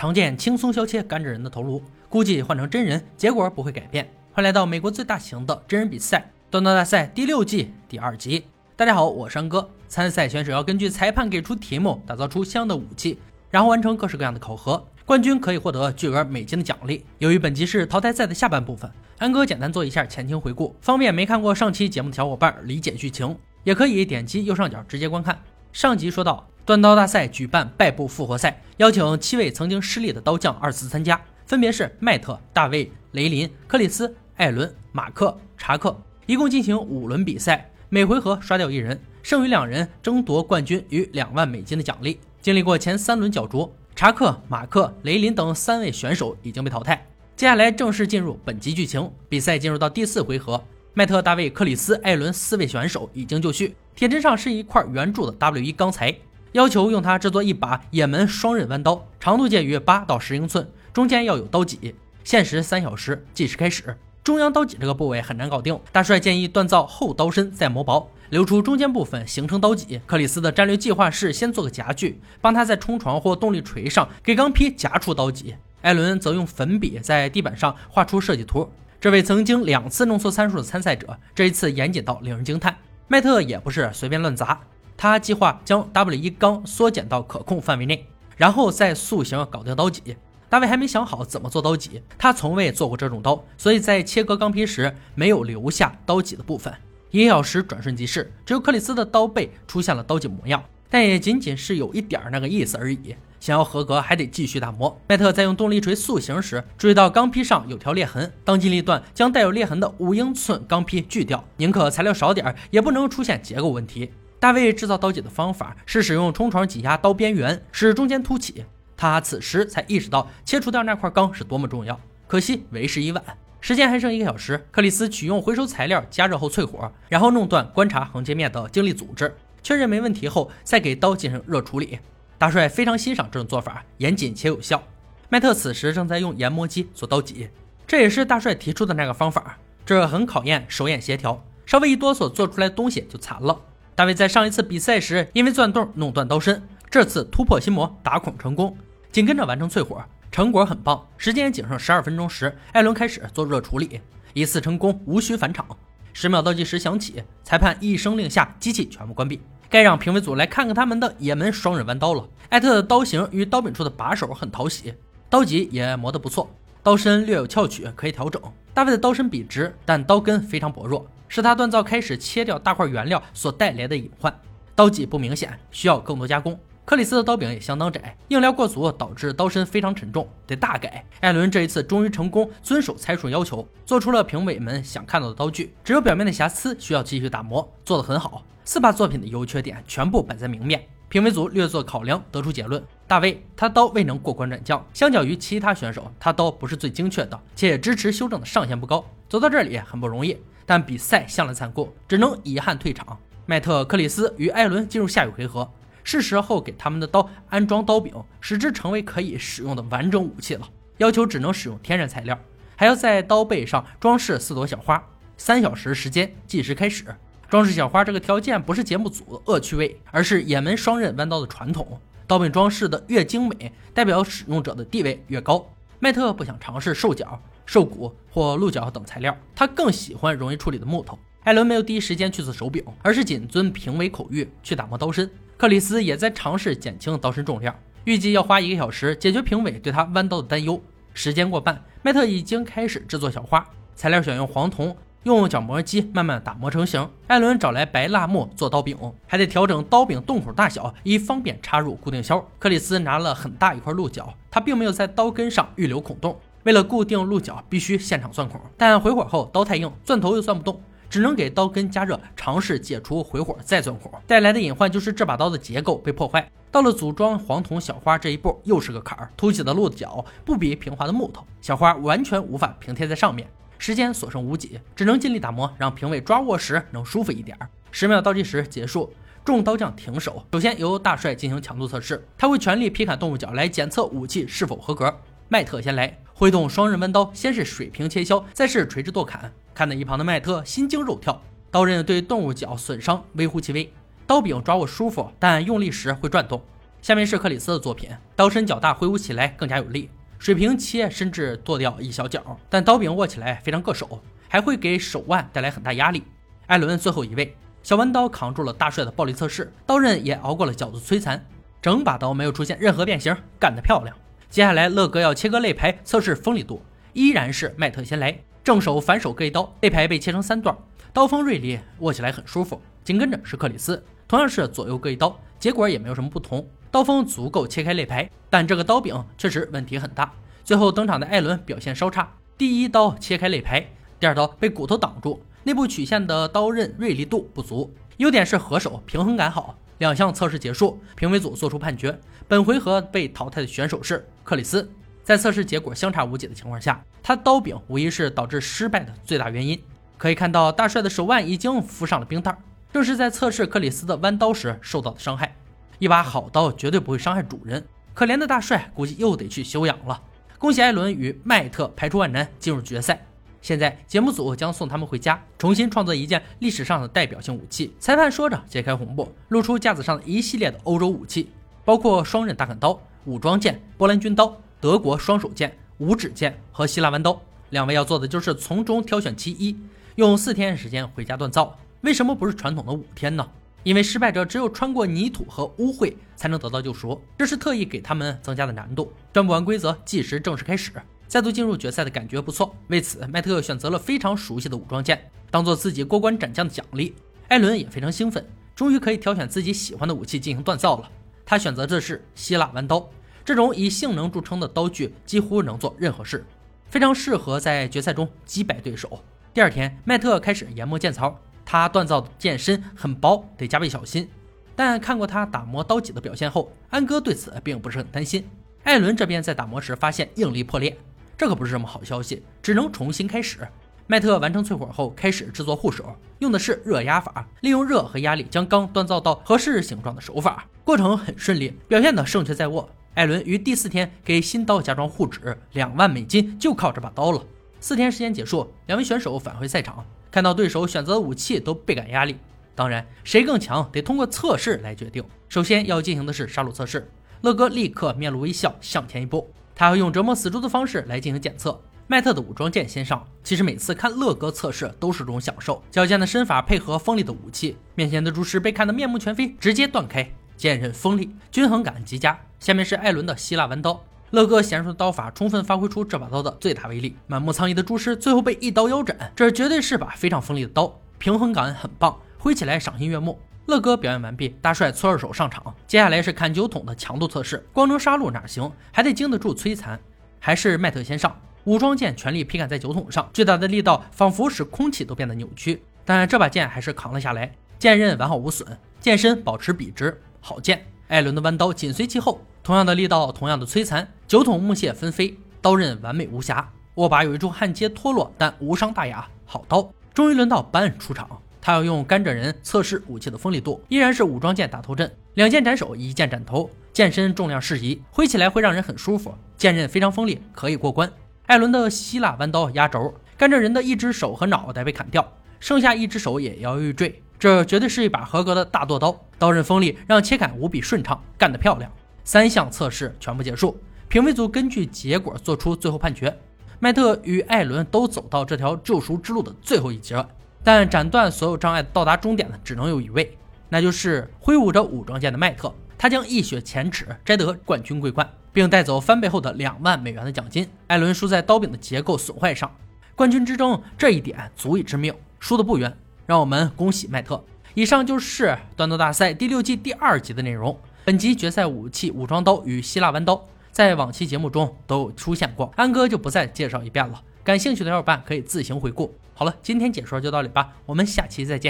常见轻松削切甘蔗人的头颅，估计换成真人，结果不会改变。欢迎来到美国最大型的真人比赛——断刀大赛第六季第二集。大家好，我是安哥。参赛选手要根据裁判给出题目，打造出相应的武器，然后完成各式各样的考核。冠军可以获得巨额美金的奖励。由于本集是淘汰赛的下半部分，安哥简单做一下前情回顾，方便没看过上期节目的小伙伴理解剧情。也可以点击右上角直接观看。上集说到，断刀大赛举办败部复活赛，邀请七位曾经失利的刀匠二次参加，分别是迈特、大卫、雷林、克里斯、艾伦、马克、查克，一共进行五轮比赛，每回合刷掉一人，剩余两人争夺冠军与两万美金的奖励。经历过前三轮角逐，查克、马克、雷林等三位选手已经被淘汰。接下来正式进入本集剧情，比赛进入到第四回合。迈特、大卫、克里斯、艾伦四位选手已经就绪，铁砧上是一块圆柱的 W1 钢材，要求用它制作一把也门双刃弯刀，长度介于八到十英寸，中间要有刀脊，限时三小时，计时开始。中央刀脊这个部位很难搞定，大帅建议锻造后刀身再磨薄，留出中间部分形成刀脊。克里斯的战略计划是先做个夹具，帮他在冲床或动力锤上给钢坯夹出刀脊。艾伦则用粉笔在地板上画出设计图。这位曾经两次弄错参数的参赛者，这一次严谨到令人惊叹。迈特也不是随便乱砸，他计划将 W 一钢缩减到可控范围内，然后再塑形搞定刀脊。大卫还没想好怎么做刀脊，他从未做过这种刀，所以在切割钢坯时没有留下刀脊的部分。一小时转瞬即逝，只有克里斯的刀背出现了刀脊模样，但也仅仅是有一点那个意思而已。想要合格，还得继续打磨。迈特在用动力锤塑形时，注意到钢坯上有条裂痕，当机立断将带有裂痕的五英寸钢坯锯掉，宁可材料少点，也不能出现结构问题。大卫制造刀脊的方法是使用冲床挤压刀边缘，使中间凸起。他此时才意识到切除掉那块钢是多么重要，可惜为时已晚。时间还剩一个小时，克里斯取用回收材料加热后淬火，然后弄断观察横截面的晶粒组织，确认没问题后再给刀进行热处理。大帅非常欣赏这种做法，严谨且有效。迈特此时正在用研磨机做刀脊，这也是大帅提出的那个方法。这很考验手眼协调，稍微一哆嗦，做出来东西就残了。大卫在上一次比赛时因为钻洞弄断刀身，这次突破心魔，打孔成功，紧跟着完成淬火，成果很棒。时间仅剩十二分钟时，艾伦开始做热处理，一次成功，无需返场。十秒倒计时响起，裁判一声令下，机器全部关闭。该让评委组来看看他们的也门双刃弯刀了。艾特的刀型与刀柄处的把手很讨喜，刀脊也磨得不错，刀身略有翘曲，可以调整。大卫的刀身笔直，但刀根非常薄弱，是他锻造开始切掉大块原料所带来的隐患。刀脊不明显，需要更多加工。克里斯的刀柄也相当窄，硬料过足导致刀身非常沉重，得大改。艾伦这一次终于成功遵守参数要求，做出了评委们想看到的刀具，只有表面的瑕疵需要继续打磨，做得很好。四把作品的优缺点全部摆在明面，评委组略作考量，得出结论：大卫他刀未能过关斩将，相较于其他选手，他刀不是最精确的，且支持修正的上限不高。走到这里很不容易，但比赛向来残酷，只能遗憾退场。迈特、克里斯与艾伦进入下一回合，是时候给他们的刀安装刀柄，使之成为可以使用的完整武器了。要求只能使用天然材料，还要在刀背上装饰四朵小花。三小时时间，计时开始。装饰小花这个条件不是节目组的恶趣味，而是也门双刃弯刀的传统。刀柄装饰的越精美，代表使用者的地位越高。麦特不想尝试兽角、兽骨或鹿角等材料，他更喜欢容易处理的木头。艾伦没有第一时间去做手柄，而是谨遵评委口谕去打磨刀身。克里斯也在尝试减轻刀身重量，预计要花一个小时解决评委对他弯刀的担忧。时间过半，麦特已经开始制作小花，材料选用黄铜。用角磨机慢慢打磨成型。艾伦找来白蜡木做刀柄，还得调整刀柄洞口大小，以方便插入固定销。克里斯拿了很大一块鹿角，他并没有在刀根上预留孔洞，为了固定鹿角，必须现场钻孔。但回火后刀太硬，钻头又钻不动，只能给刀根加热，尝试解除回火再钻孔。带来的隐患就是这把刀的结构被破坏。到了组装黄铜小花这一步，又是个坎儿。凸起的鹿角不比平滑的木头，小花完全无法平贴在上面。时间所剩无几，只能尽力打磨，让评委抓握时能舒服一点。十秒倒计时结束，众刀匠停手。首先由大帅进行强度测试，他会全力劈砍动物角来检测武器是否合格。迈特先来，挥动双刃弯刀，先是水平切削，再是垂直剁砍。看在一旁的迈特心惊肉跳，刀刃对动物角损伤微乎其微，刀柄抓握舒服，但用力时会转动。下面是克里斯的作品，刀身较大，挥舞起来更加有力，水平切甚至剁掉一小角，但刀柄握起来非常硌手，还会给手腕带来很大压力。艾伦最后一位，小弯刀扛住了大帅的暴力测试，刀刃也熬过了角度摧残，整把刀没有出现任何变形，干得漂亮。接下来乐哥要切割肋排测试锋利度，依然是迈特先来，正手反手各一刀，肋排被切成三段，刀锋锐利，握起来很舒服。紧跟着是克里斯，同样是左右各一刀，结果也没有什么不同。刀锋足够切开肋排，但这个刀柄确实问题很大。最后登场的艾伦表现稍差，第一刀切开肋排，第二刀被骨头挡住，内部曲线的刀刃锐利度不足。优点是合手，平衡感好。两项测试结束，评委组作出判决：本回合被淘汰的选手是克里斯。在测试结果相差无几的情况下，他的刀柄无疑是导致失败的最大原因。可以看到，大帅的手腕已经敷上了冰袋，正是在测试克里斯的弯刀时受到的伤害。一把好刀绝对不会伤害主人，可怜的大帅估计又得去休养了。恭喜艾伦与迈特排除万难进入决赛，现在节目组将送他们回家，重新创作一件历史上的代表性武器。裁判说着，揭开红布，露出架子上的一系列的欧洲武器，包括双刃大砍刀、武装剑、波兰军刀、德国双手剑、五指剑和希腊弯刀。两位要做的就是从中挑选其一，用四天时间回家锻造。为什么不是传统的五天呢？因为失败者只有穿过泥土和污秽才能得到救赎，这是特意给他们增加的难度。转不完规则，计时正式开始。再度进入决赛的感觉不错，为此麦特选择了非常熟悉的武装剑，当做自己过关斩将的奖励。艾伦也非常兴奋，终于可以挑选自己喜欢的武器进行锻造了。他选择的是希腊弯刀，这种以性能著称的刀具几乎能做任何事，非常适合在决赛中击败对手。第二天，麦特开始研磨剑槽。他锻造的剑身很薄，得加倍小心。但看过他打磨刀脊的表现后，安哥对此并不是很担心。艾伦这边在打磨时发现应力破裂，这可不是什么好消息，只能重新开始。麦特完成淬火后，开始制作护手，用的是热压法，利用热和压力将钢锻造到合适形状的手法，过程很顺利，表现的胜券在握。艾伦于第四天给新刀加装护指，两万美金就靠这把刀了。四天时间结束，两位选手返回赛场。看到对手选择的武器都倍感压力，当然谁更强得通过测试来决定。首先要进行的是杀戮测试，乐哥立刻面露微笑向前一步，他要用折磨死猪的方式来进行检测。迈特的武装剑先上，其实每次看乐哥测试都是种享受，矫健的身法配合锋利的武器，面前的猪尸被看得面目全非，直接断开，剑刃锋利，均衡感极佳。下面是艾伦的希腊弯刀。乐哥娴熟的刀法充分发挥出这把刀的最大威力，满目苍夷的蛛尸最后被一刀腰斩，这绝对是把非常锋利的刀，平衡感很棒，挥起来赏心悦目。乐哥表演完毕，大帅搓二手上场，接下来是砍酒桶的强度测试，光能杀戮哪行，还得经得住摧残。还是迈特先上，武装剑全力劈砍在酒桶上，巨大的力道仿佛使空气都变得扭曲，但这把剑还是扛了下来，剑刃完好无损，剑身保持笔直，好剑。艾伦的弯刀紧随其后。同样的力道，同样的摧残，酒桶木屑纷飞，刀刃完美无瑕，握把有一处焊接脱落，但无伤大雅，好刀。终于轮到班恩出场，他要用甘蔗人测试武器的锋利度，依然是武装剑打头阵，两剑斩首，一剑斩头，剑身重量适宜，挥起来会让人很舒服，剑刃非常锋利，可以过关。艾伦的希腊弯刀压轴，甘蔗人的一只手和脑袋被砍掉，剩下一只手也摇摇欲坠，这绝对是一把合格的大剁刀，刀刃锋利，让切砍无比顺畅，干得漂亮。三项测试全部结束，评委组根据结果做出最后判决。麦特与艾伦都走到这条救赎之路的最后一节，但斩断所有障碍到达终点的只能有一位，那就是挥舞着武装剑的迈特。他将一雪前耻，摘得冠军桂冠，并带走翻倍后的两万美元的奖金。艾伦输在刀柄的结构损坏上，冠军之争这一点足以致命，输得不冤。让我们恭喜迈特。以上就是锻造大赛第六季第二集的内容。本集决赛武器武装刀与希腊弯刀，在往期节目中都有出现过，安哥就不再介绍一遍了。感兴趣的小伙伴可以自行回顾。好了，今天解说就到这里吧，我们下期再见。